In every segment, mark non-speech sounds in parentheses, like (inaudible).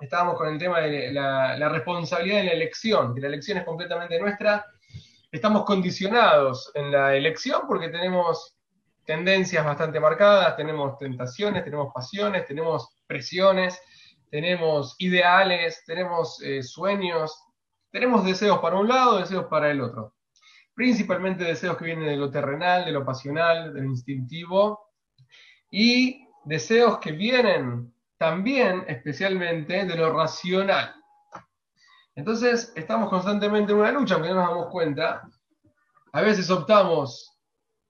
estábamos con el tema de la, responsabilidad en la elección, que la elección es completamente nuestra. Estamos condicionados en la elección porque tenemos tendencias bastante marcadas, tenemos tentaciones, tenemos pasiones, tenemos presiones, tenemos ideales, tenemos eh, sueños, tenemos deseos para un lado, deseos para el otro. Principalmente deseos que vienen de lo terrenal, de lo pasional, de lo instintivo, y deseos que vienen también especialmente de lo racional. Entonces, estamos constantemente en una lucha, aunque no nos damos cuenta. A veces optamos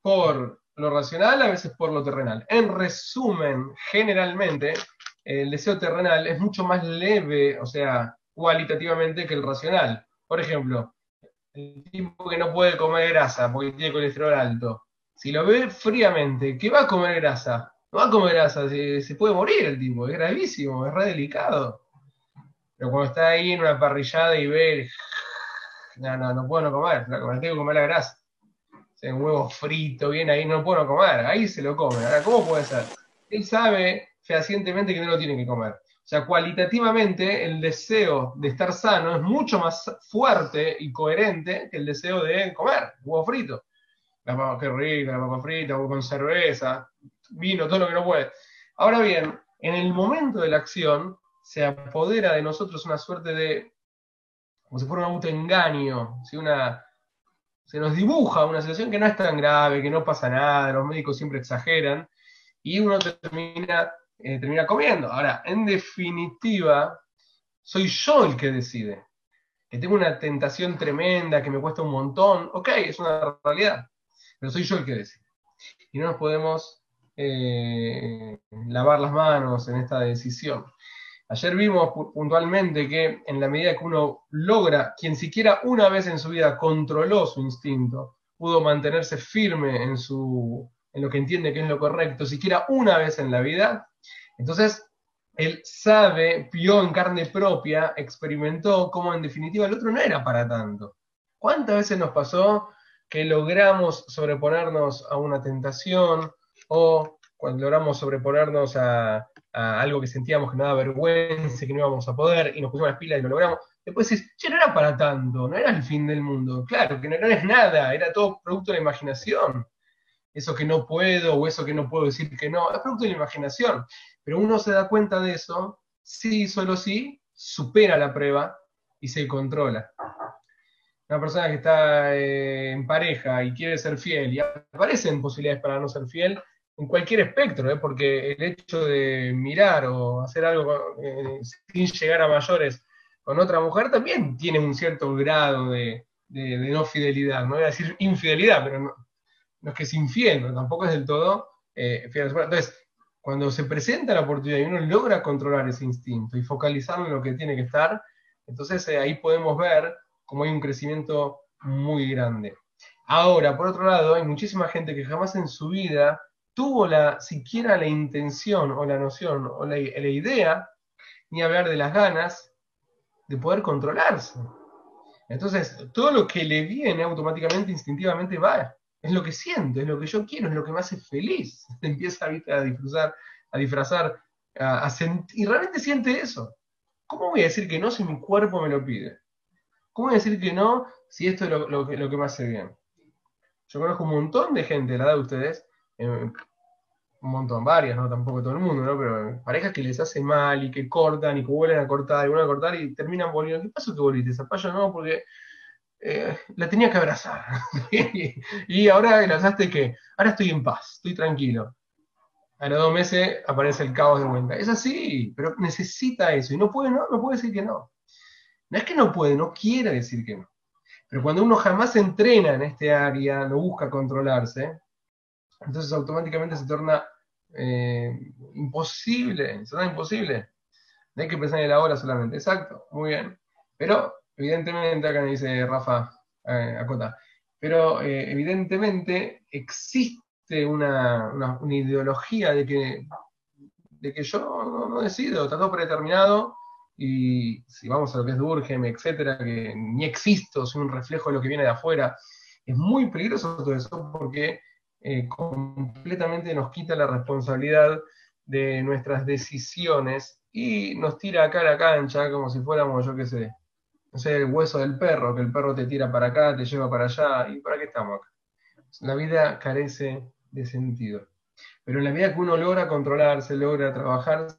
por lo racional, a veces por lo terrenal. En resumen, generalmente, el deseo terrenal es mucho más leve, o sea, cualitativamente que el racional. Por ejemplo, el tipo que no puede comer grasa porque tiene colesterol alto, si lo ve fríamente, ¿qué va a comer grasa? No va a comer grasa, se, puede morir el tipo, es gravísimo, es re delicado. Pero cuando está ahí en una parrillada y ve, no, no, no puedo no comer, tengo que comer la grasa un huevo frito, bien ahí, no puedo comer, ahí se lo come. Ahora, ¿cómo puede ser? Él sabe fehacientemente que no lo tiene que comer. O sea, cualitativamente el deseo de estar sano es mucho más fuerte y coherente que el deseo de comer huevo frito. La papa, qué rica, la papa frita, con cerveza, vino, todo lo que no puede. Ahora bien, en el momento de la acción se apodera de nosotros una suerte de, como si fuera un autoengaño, ¿sí? una, se nos dibuja una situación que no es tan grave, que no pasa nada, los médicos siempre exageran, y uno termina, eh, termina comiendo. Ahora, en definitiva, soy yo el que decide. Que tengo una tentación tremenda, que me cuesta un montón, ok, es una realidad, pero soy yo el que decide. Y no nos podemos eh, lavar las manos en esta decisión. Ayer vimos puntualmente que en la medida que uno logra, quien siquiera una vez en su vida controló su instinto, pudo mantenerse firme en, su, en lo que entiende que es lo correcto, siquiera una vez en la vida, entonces él sabe, vio en carne propia, experimentó cómo en definitiva el otro no era para tanto. ¿Cuántas veces nos pasó que logramos sobreponernos a una tentación o cuando logramos sobreponernos a, algo que sentíamos que no daba vergüenza, que no íbamos a poder, y nos pusimos las pilas y lo logramos. Después dices, che, no era para tanto, no era el fin del mundo. Claro, que no, es nada, era todo producto de la imaginación. Eso que no puedo o eso que no puedo decir que no, es producto de la imaginación. Pero uno se da cuenta de eso, sí, solo sí, supera la prueba y se controla. Una persona que está eh, en pareja y quiere ser fiel y aparecen posibilidades para no ser fiel, en cualquier espectro, ¿eh? porque el hecho de mirar o hacer algo eh, sin llegar a mayores con otra mujer también tiene un cierto grado de, no fidelidad. No voy a decir infidelidad, pero no, es que es infiel, tampoco es del todo eh, fiel. Entonces, cuando se presenta la oportunidad y uno logra controlar ese instinto y focalizarlo en lo que tiene que estar, entonces ahí podemos ver cómo hay un crecimiento muy grande. Ahora, por otro lado, hay muchísima gente que jamás en su vida tuvo la, siquiera la intención o la noción o la, idea, ni hablar de las ganas, de poder controlarse. Entonces, todo lo que le viene automáticamente, instintivamente va. Es lo que siento, es lo que yo quiero, es lo que me hace feliz. (laughs) Empieza a disfrazar, a disfrazar, a, sentir, y realmente siente eso. ¿Cómo voy a decir que no si mi cuerpo me lo pide? ¿Cómo decir que no si esto es lo, lo, lo que me hace bien? Yo conozco un montón de gente, la de ustedes, un montón, varias, ¿no? Tampoco todo el mundo, ¿no? Pero parejas que les hace mal y que cortan y que vuelven a cortar y vuelven a cortar y terminan volviendo. ¿Qué pasó que volviste? Zapallo no, porque eh, la tenía que abrazar. (laughs) y ahora abrazaste que ahora estoy en paz, estoy tranquilo. A los dos meses aparece el caos de vuelta. Es así, pero necesita eso. Y no puede, no, no puede decir que no. No es que no puede, no quiere decir que no. Pero cuando uno jamás entrena en este área, no busca controlarse, entonces automáticamente se torna eh, imposible, se torna imposible. No hay que pensar en la hora solamente, exacto, muy bien. Pero evidentemente, acá me dice Rafa eh, Acota, pero eh, evidentemente existe una, ideología de que, de que yo no, decido, está todo predeterminado, y si vamos a lo que es Durkheim, etcétera, que ni existo, soy un reflejo de lo que viene de afuera, es muy peligroso todo eso porque completamente nos quita la responsabilidad de nuestras decisiones y nos tira acá a la cancha como si fuéramos, yo qué sé, no sé, el hueso del perro, que el perro te tira para acá, te lleva para allá, ¿y para qué estamos acá? La vida carece de sentido. Pero en la medida que uno logra controlarse, logra trabajarse,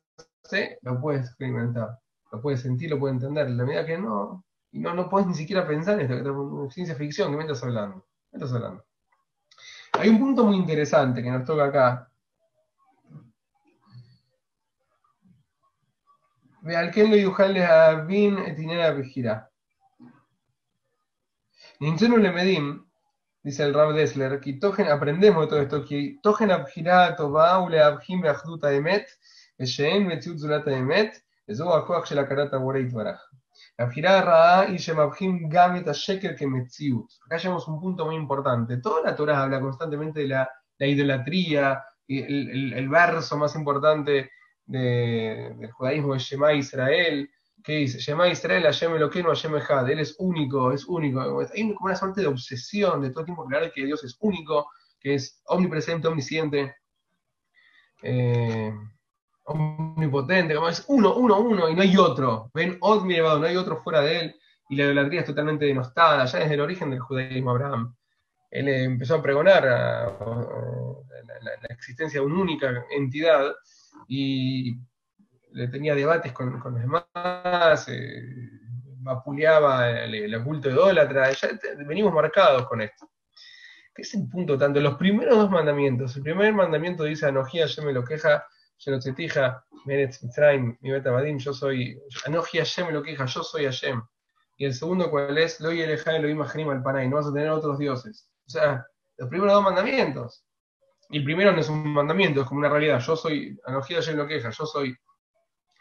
lo puede experimentar, lo puede sentir, lo puede entender. La medida que no, y no, no puedes ni siquiera pensar en esto, que es ciencia ficción, que me estás hablando. ¿Qué estás hablando? Hay un punto muy interesante que nos toca acá. Ve al que a Bin Etinera Vejira. Le medim, dice el Rab Dessler, que aprendemos de todo esto, que togen abjirá, tobaule, abjim, beajduta emet, esheen, metziut zulata emet, וזהו הכוח של הכרת הבורא יתברך. הבחירה הרעה היא שמבחין גם את השקר כמציאות. Acá llegamos a un punto muy importante. Toda la Torah habla constantemente de la, la idolatría, y el, el, el, verso más importante de, del judaísmo es Shema Israel, ¿Qué dice? Shema Israel, Hashem Eloqueno, Hashem Ejad. Él es único, es único. Hay como una suerte de obsesión de todo el tiempo claro que Dios es único, que es omnipresente, omnisciente, eh, omnipotente, como es uno, uno, uno, y no hay otro. Ven, Od no hay otro fuera de él, y la idolatría es totalmente denostada, ya desde el origen del judaísmo Abraham. Él empezó a pregonar la, existencia de una única entidad, y le tenía debates con, los demás, eh, vapuleaba el, el, culto idólatra, ya venimos marcados con esto. ¿Qué es el punto tanto? Los primeros dos mandamientos, el primer mandamiento dice, Anojía, yo me lo queja, yo soy, yo me lo queja, yo soy Hashem. Y el segundo, ¿cuál es? Lo y el lo imagino al panay, no vas a tener otros dioses. O sea, los primeros dos mandamientos. Y el primero no es un mandamiento, es como una realidad. Yo soy, yo me lo queja, yo soy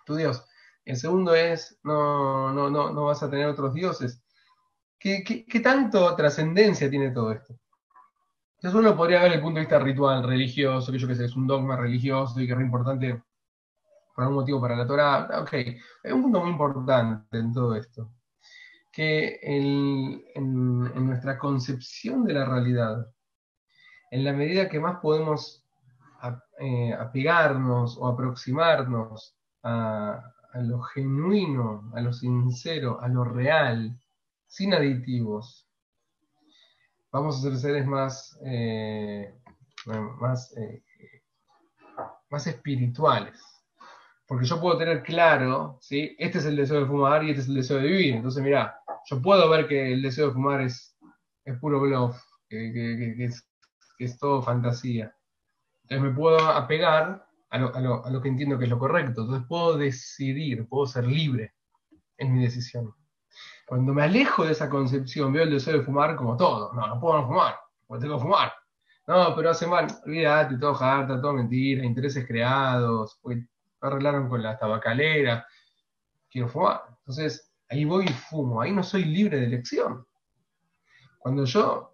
tu Dios. El segundo es, no, no, no, no vas a tener otros dioses. ¿Qué, qué, tanto trascendencia tiene todo esto? Entonces uno podría ver el punto de vista ritual, religioso, que yo que sé, es un dogma religioso y que es importante por algún motivo para la Torah. Ok, hay un punto muy importante en todo esto. Que en, en nuestra concepción de la realidad, en la medida que más podemos eh, apegarnos o aproximarnos a, lo genuino, a lo sincero, a lo real, sin aditivos, vamos a ser seres más, eh, más, eh, más espirituales. Porque yo puedo tener claro, ¿sí? este es el deseo de fumar y este es el deseo de vivir. Entonces, mira, yo puedo ver que el deseo de fumar es, es puro bluff, que, es, que es todo fantasía. Entonces me puedo apegar a lo, que entiendo que es lo correcto. Entonces puedo decidir, puedo ser libre en mi decisión. Cuando me alejo de esa concepción, veo el deseo de fumar como todo. No, no puedo no fumar, porque tengo que fumar. No, pero hace mal. Olvídate, todo harta, todo mentira, intereses creados, pues arreglaron con la tabacalera. Quiero fumar. Entonces, ahí voy y fumo. Ahí no soy libre de elección. Cuando yo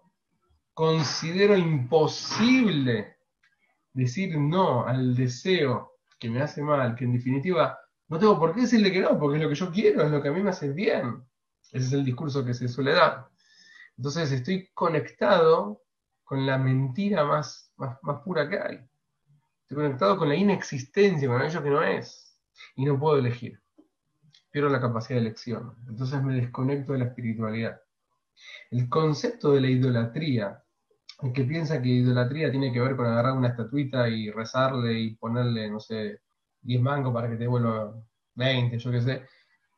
considero imposible decir no al deseo que me hace mal, que en definitiva no tengo por qué decirle que no, porque es lo que yo quiero, es lo que a mí me hace bien. Ese es el discurso que se suele dar. Entonces estoy conectado con la mentira más, pura que hay. Estoy conectado con la inexistencia, con aquello que no es. Y no puedo elegir. Pierdo la capacidad de elección. Entonces me desconecto de la espiritualidad. El concepto de la idolatría el que piensa que idolatría tiene que ver con agarrar una estatuita y rezarle y ponerle, no sé, 10 mangos para que te vuelva 20, yo qué sé.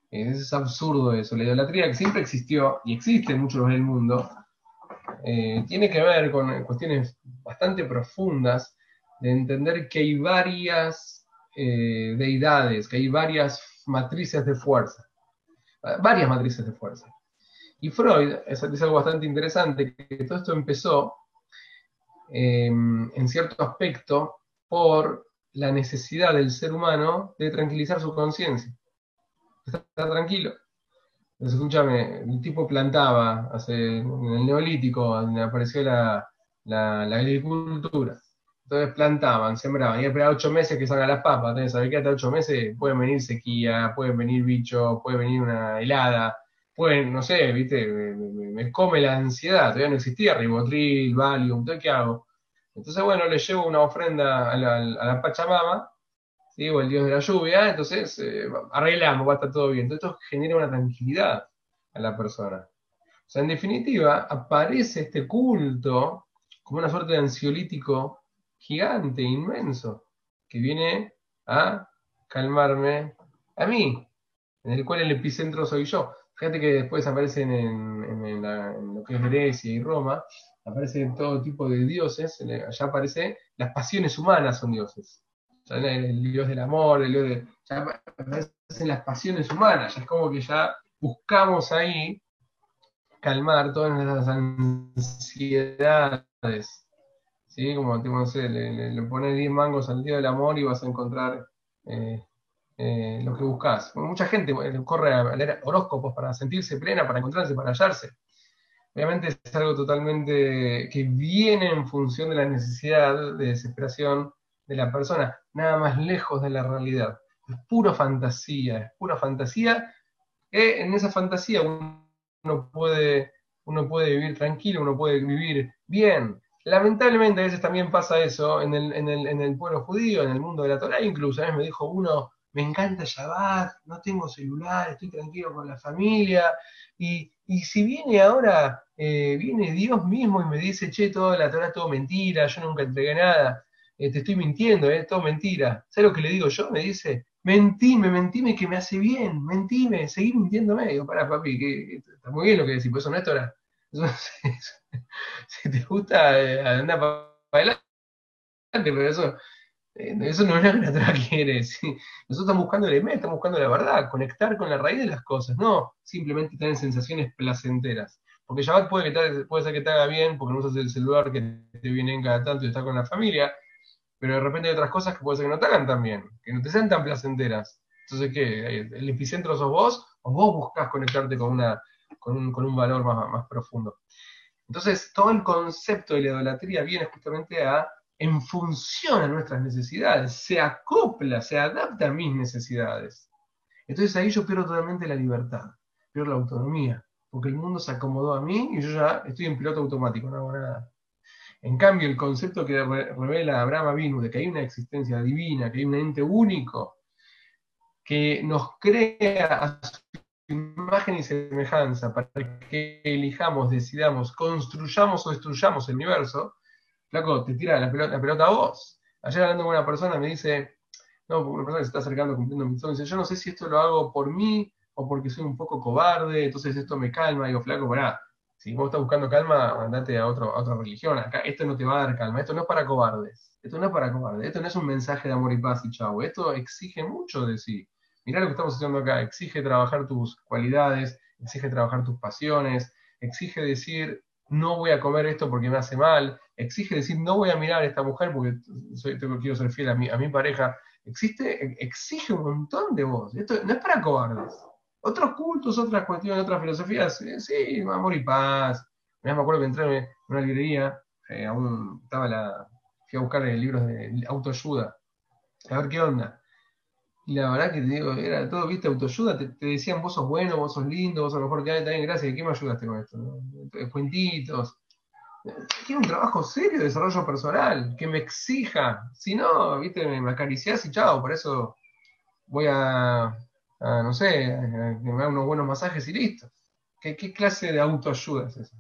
Es absurdo eso. La idolatría que siempre existió y existe en muchos del mundo, eh, tiene que ver con cuestiones bastante profundas de entender que hay varias eh, deidades, que hay varias matrices de fuerza, varias matrices de fuerza. Y Freud es, es algo bastante interesante, que todo esto empezó Em, en cierto aspecto por la necesidad del ser humano de tranquilizar su conciencia. Está, tranquilo. Entonces, escúchame, el tipo plantaba hace, en el neolítico, donde apareció la, la, agricultura. Entonces plantaban, sembraban, y esperaba ocho meses que salgan las papas. Entonces, ¿sabés que hasta ocho meses pueden venir sequía, pueden venir bichos, puede venir una helada, pueden, no sé, viste, me, come la ansiedad, todavía no existía ribotril, valium, ¿qué hago? Entonces, bueno, le llevo una ofrenda a la, Pachamama ¿sí? o el dios de la lluvia, entonces eh, arreglamos, va a estar todo bien. Entonces esto genera una tranquilidad a la persona. O sea, en definitiva, aparece este culto como una suerte de ansiolítico gigante, inmenso, que viene a calmarme a mí, en el cual el epicentro soy yo. Fíjate que después aparecen en, lo que es Grecia y Roma, aparecen todo tipo de dioses, allá aparece, las pasiones humanas son dioses. El, dios del amor, el dios de... Ya aparecen las pasiones humanas, ya es como que ya buscamos ahí calmar todas nuestras ansiedades. ¿Sí? Como tipo, no sé, le, pones 10 mangos al dios del amor y vas a encontrar eh, eh, lo que buscas. mucha gente eh, corre a leer horóscopos para sentirse plena, para encontrarse, para hallarse. Obviamente es algo totalmente que viene en función de la necesidad de desesperación de la persona, nada más lejos de la realidad. Es pura fantasía, es pura fantasía. Que en esa fantasía uno puede, uno puede vivir tranquilo, uno puede vivir bien. Lamentablemente a veces también pasa eso en el, en el, en el pueblo judío, en el mundo de la Torah, incluso. A veces me dijo uno, me encanta Shabbat, no tengo celular, estoy tranquilo con la familia. Y, si viene ahora, eh, viene Dios mismo y me dice, che, toda la Torah es todo mentira, yo nunca entregué nada, eh, te estoy mintiendo, es todo mentira. ¿Sabes lo que le digo yo? Me dice, mentime, mentime que me hace bien, mentime, seguir mintiéndome. Digo, para papi, que, está muy bien lo que decís, pues eso no es Torah. (laughs) si te gusta, eh, anda para adelante, pero eso eh, eso no es lo que la (laughs) quiere. Nosotros estamos buscando el estamos buscando la verdad, conectar con la raíz de las cosas, no simplemente tener sensaciones placenteras. Porque Shabbat puede, que puede ser que te haga bien, porque no usas el celular que te viene en cada tanto y estás con la familia, pero de repente hay otras cosas que puede ser que no te hagan tan que no te sean tan placenteras. Entonces, ¿qué? ¿El epicentro sos vos o vos buscas conectarte con, una, con, un, con un valor más, más profundo? Entonces, todo el concepto de la idolatría viene justamente a en función a nuestras necesidades, se acopla, se adapta a mis necesidades. Entonces ahí yo pierdo totalmente la libertad, pierdo la autonomía, porque el mundo se acomodó a mí y yo ya estoy en piloto automático, no hago nada. En cambio, el concepto que revela Abraham Avinu de que hay una existencia divina, que hay un ente único, que nos crea a su imagen y semejanza para que elijamos, decidamos, construyamos o destruyamos el universo, Flaco, te tira la pelota, a vos. Ayer hablando con una persona me dice, no, una persona que se está acercando cumpliendo mi sueño, dice, yo no sé si esto lo hago por mí o porque soy un poco cobarde, entonces esto me calma. Digo, flaco, pará, si vos estás buscando calma, andate a, otra religión. Acá esto no te va a dar calma, esto no es para cobardes. Esto no es para cobardes, esto no es un mensaje de amor y paz y chau. Esto exige mucho de sí. Mirá lo que estamos haciendo acá, exige trabajar tus cualidades, exige trabajar tus pasiones, exige decir, no voy a comer esto porque me hace mal, exige decir no voy a mirar a esta mujer porque soy, quiero ser fiel a mi, a mi pareja, existe, exige un montón de vos. Esto no es para cobardes. Otros cultos, otras cuestiones, otras filosofías, sí, amor y paz. me acuerdo que entré en una librería, eh, aún estaba la, fui a buscar libros de autoayuda, a ver qué onda. Y la verdad que te digo, era todo, viste, autoayuda, te, decían vos sos bueno, vos sos lindo, vos sos lo mejor que hay, también gracias, ¿qué me ayudaste con esto? Cuentitos. Quiero un trabajo serio de desarrollo personal, que me exija. Si no, viste, me acariciás y chao, por eso voy a, no sé, me haga unos buenos masajes y listo. ¿Qué, clase de autoayuda es esa?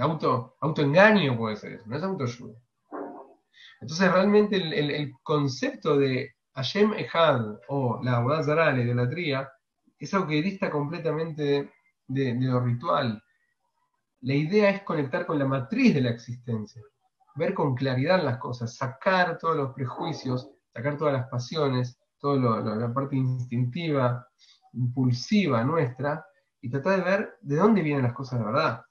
Auto, autoengaño puede ser eso, no es autoayuda. Entonces realmente el concepto de Hashem Ejad o la Abodazara, la idolatría, es algo que dista completamente de, lo ritual. La idea es conectar con la matriz de la existencia, ver con claridad las cosas, sacar todos los prejuicios, sacar todas las pasiones, toda la parte instintiva, impulsiva nuestra, y tratar de ver de dónde vienen las cosas de verdad.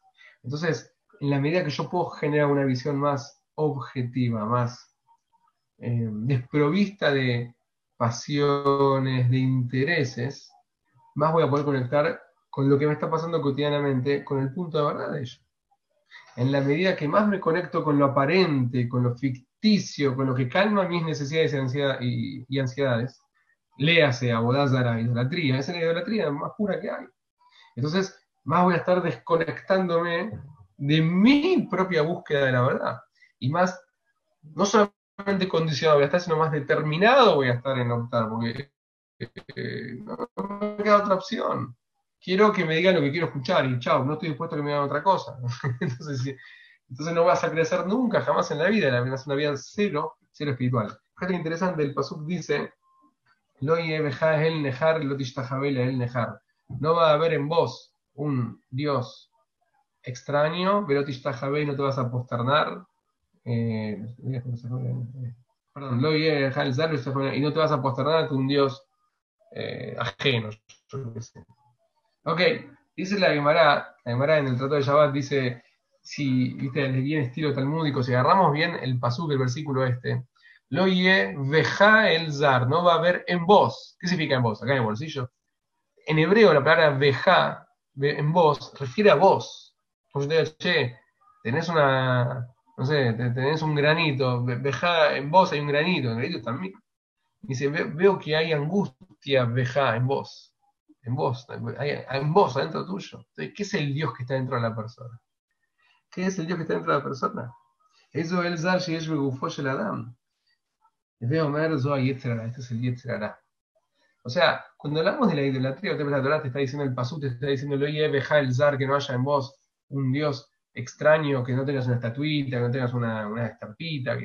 Entonces, en la medida que yo puedo generar una visión más objetiva, más eh, desprovista de pasiones, de intereses, más voy a poder conectar con lo que me está pasando cotidianamente, con el punto de verdad de ello. En la medida que más me conecto con lo aparente, con lo ficticio, con lo que calma mis necesidades y, y, ansiedades, léase a Bodázara, idolatría, esa es la idolatría más pura que hay. Entonces, más voy a estar desconectándome de mi propia búsqueda de la verdad. Y más, no solamente condicionado, voy a estar sino más determinado voy a estar en optar, porque eh, no, me queda otra opción. Quiero que me digan lo que quiero escuchar y chao, no estoy dispuesto a que me digan otra cosa. (laughs) entonces, no vas a crecer nunca, jamás en la vida, la una vida cero, cero espiritual. Fíjate interesante, el Pasuk dice, Lo el nejar, lo el nejar. No va a haber en vos un Dios extraño, y no te vas a posternar. Eh, perdón, lo y no te vas a posternar ante un Dios eh, ajeno. Ok, dice la Gemara, la Gemara en el Tratado de Shabbat dice, si viste el bien estilo talmúdico, si agarramos bien el pasuk, el versículo este, lo ye veja el zar, no va a haber en vos. ¿Qué significa en vos? Acá en el bolsillo. En hebreo la palabra veja en vos refiere a vos. Porque te digo, che, tenés una, no sé, tenés un granito, veja en vos hay un granito, en granito también. Dice, veo que hay angustia, veja en vos. En vos, en vos, adentro tuyo. Entonces, ¿qué es el Dios que está dentro de la persona? ¿Qué es el Dios que está dentro de la persona? Eso es el Zar Sheyesh el Adam. Veo Mer Zoa Este es el Yetzerara. O sea, cuando hablamos de la idolatría, la Torah te está diciendo el Pasú, te está diciendo lo Beja el Zar, que no haya en vos un Dios extraño, que no tengas una estatuita, que no tengas una, una estampita.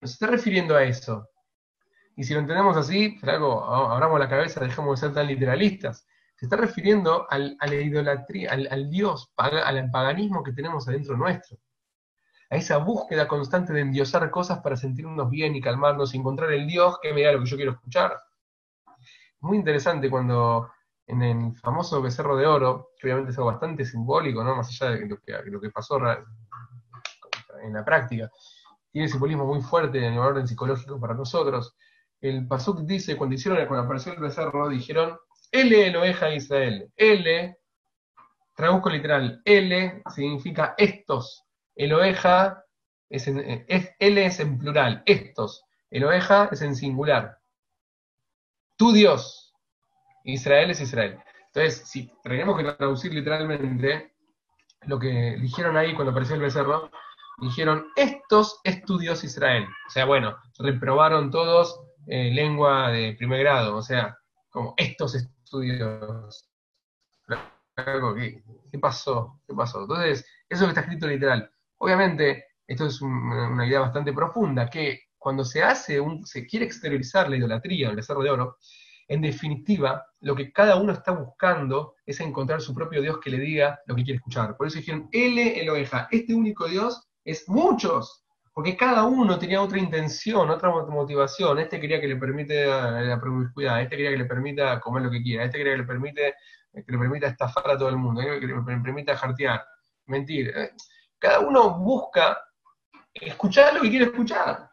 Nos está refiriendo a eso. Y si lo entendemos así, algo, abramos la cabeza, dejemos de ser tan literalistas se está refiriendo al, a la idolatría, al, Dios, al paganismo que tenemos adentro nuestro. A esa búsqueda constante de endiosar cosas para sentirnos bien y calmarnos y encontrar el Dios que me da lo que yo quiero escuchar. Muy interesante cuando en el famoso becerro de oro, que obviamente es algo bastante simbólico, ¿no? más allá de lo que, lo que pasó en la práctica, tiene simbolismo muy fuerte en el orden psicológico para nosotros. El Pasuk dice, cuando hicieron, cuando apareció el becerro, dijeron, L oveja Israel. L, traduzco literal, L significa estos. El oveja es, en, L es en plural, estos. El oveja es en singular. Tu Dios. Israel es Israel. Entonces, si tenemos que traducir literalmente lo que dijeron ahí cuando apareció el becerro, dijeron, estos es tu Dios Israel. O sea, bueno, reprobaron todos eh, lengua de primer grado, o sea, como estos estudios. ¿Qué, ¿Qué pasó? ¿Qué pasó? Entonces, eso está escrito literal. Obviamente, esto es una idea bastante profunda, que cuando se hace, un, se quiere exteriorizar la idolatría, el becerro de oro, en definitiva, lo que cada uno está buscando es encontrar su propio Dios que le diga lo que quiere escuchar. Por eso dijeron, L el oveja, este único Dios es muchos, porque cada uno tenía otra intención, otra motivación. Este quería que le permite la promiscuidad, este quería que le permita comer lo que quiera, este quería que le permite que le permita estafar a todo el mundo, este que le permita jartear, mentir. Cada uno busca escuchar lo que quiere escuchar.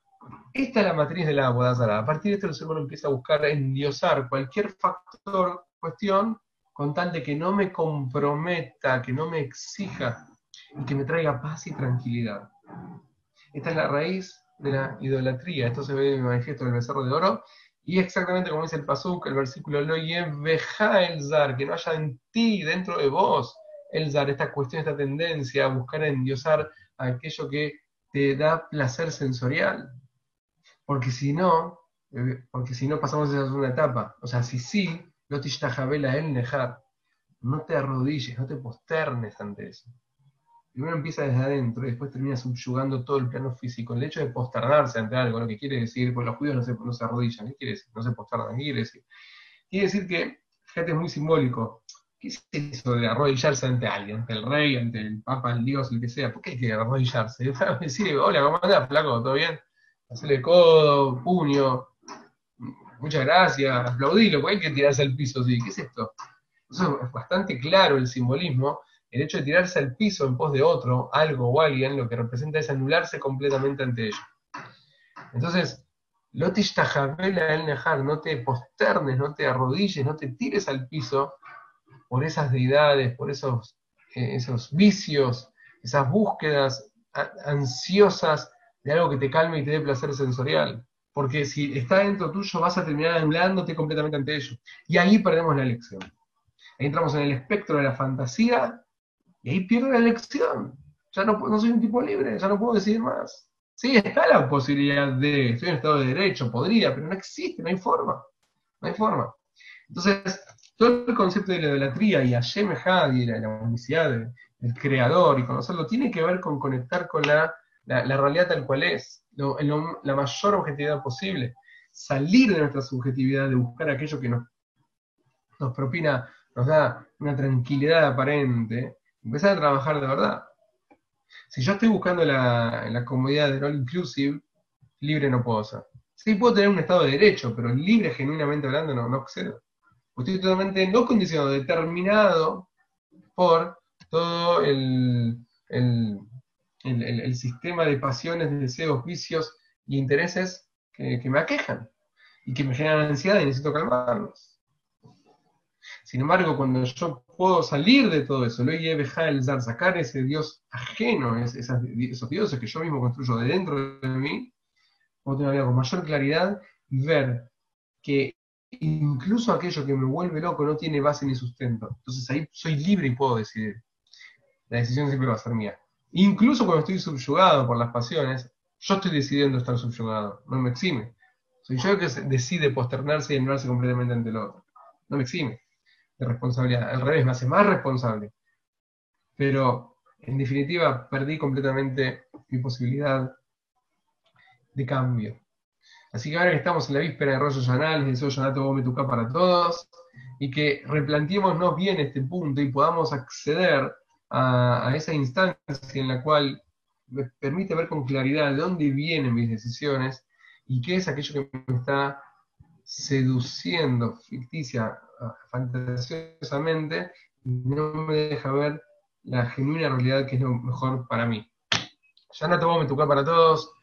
Esta es la matriz de la Bodazara. A partir de esto el ser humano empieza a buscar endiosar cualquier factor, cuestión, con tal de que no me comprometa, que no me exija y que me traiga paz y tranquilidad. Esta es la raíz de la idolatría. Esto se ve en el manifiesto del becerro de oro. Y exactamente como dice el Pasuk, el versículo lo el zar, que no haya en ti, dentro de vos, el zar, esta cuestión, esta tendencia a buscar endiosar aquello que te da placer sensorial. Porque si no, eh, porque si no pasamos esa segunda etapa. O sea, si sí, no te el nejar, no te arrodilles, no te posternes ante eso primero empieza desde adentro y después termina subyugando todo el plano físico. El hecho de posternarse ante algo, lo que quiere decir, pues los judíos no se, no se arrodillan, ¿qué quiere decir? No se posternan, ¿qué quiere decir? Quiere decir que, fíjate, es muy simbólico. ¿Qué es eso de arrodillarse ante alguien? Ante el rey, ante el papa, el dios, el que sea. ¿Por qué hay que arrodillarse? (laughs) Para decir, hola, ¿cómo andás, flaco? ¿Todo bien? Hacerle codo, puño, muchas gracias, aplaudilo, ¿por qué hay que tirarse al piso así? ¿Qué es esto? Eso es bastante claro el simbolismo el hecho de tirarse al piso en pos de otro, algo o alguien, lo que representa es anularse completamente ante ello. Entonces, no te posternes, no te arrodilles, no te tires al piso por esas deidades, por esos, eh, esos vicios, esas búsquedas ansiosas de algo que te calme y te dé placer sensorial. Porque si está dentro tuyo, vas a terminar anulándote completamente ante ello. Y ahí perdemos la elección. Ahí entramos en el espectro de la fantasía y ahí pierdo la elección. Ya no, no soy un tipo libre, ya no puedo decidir más. Sí, está la posibilidad de, estoy en estado de derecho, podría, pero no existe, no hay forma. No hay forma. Entonces, todo el concepto de la idolatría y a Had y la, la unicidad del, creador y conocerlo tiene que ver con conectar con la, realidad tal cual es, en la mayor objetividad posible. Salir de nuestra subjetividad, de buscar aquello que nos, nos propina, nos da una tranquilidad aparente, empezar a trabajar de verdad. Si yo estoy buscando la, la comodidad del all inclusive, libre no puedo ser. Sí puedo tener un estado de derecho, pero libre genuinamente hablando no, no accedo. Estoy totalmente no condicionado, determinado por todo el, el, el, sistema de pasiones, deseos, vicios y intereses que, que me aquejan y que me generan ansiedad y necesito calmarlos. Sin embargo, cuando yo puedo salir de todo eso, lo el dar, sacar ese Dios ajeno, esos dioses que yo mismo construyo de dentro de mí, puedo tener con mayor claridad ver que incluso aquello que me vuelve loco no tiene base ni sustento. Entonces ahí soy libre y puedo decidir. La decisión siempre va a ser mía. Incluso cuando estoy subyugado por las pasiones, yo estoy decidiendo estar subyugado, no me exime. Soy yo el que decide posternarse y anularse completamente ante el otro. No me exime de responsabilidad. Al revés, me hace más responsable. Pero, en definitiva, perdí completamente mi posibilidad de cambio. Así que ahora que estamos en la víspera de Rollo Yanal, deseo Yanato para todos, y que replanteémonos bien este punto y podamos acceder a, esa instancia en la cual me permite ver con claridad de dónde vienen mis decisiones y qué es aquello que me está seduciendo ficticia, fantasiosamente, y no me deja ver la genuina realidad que es lo mejor para mí. Ya no te voy a tocar para todos.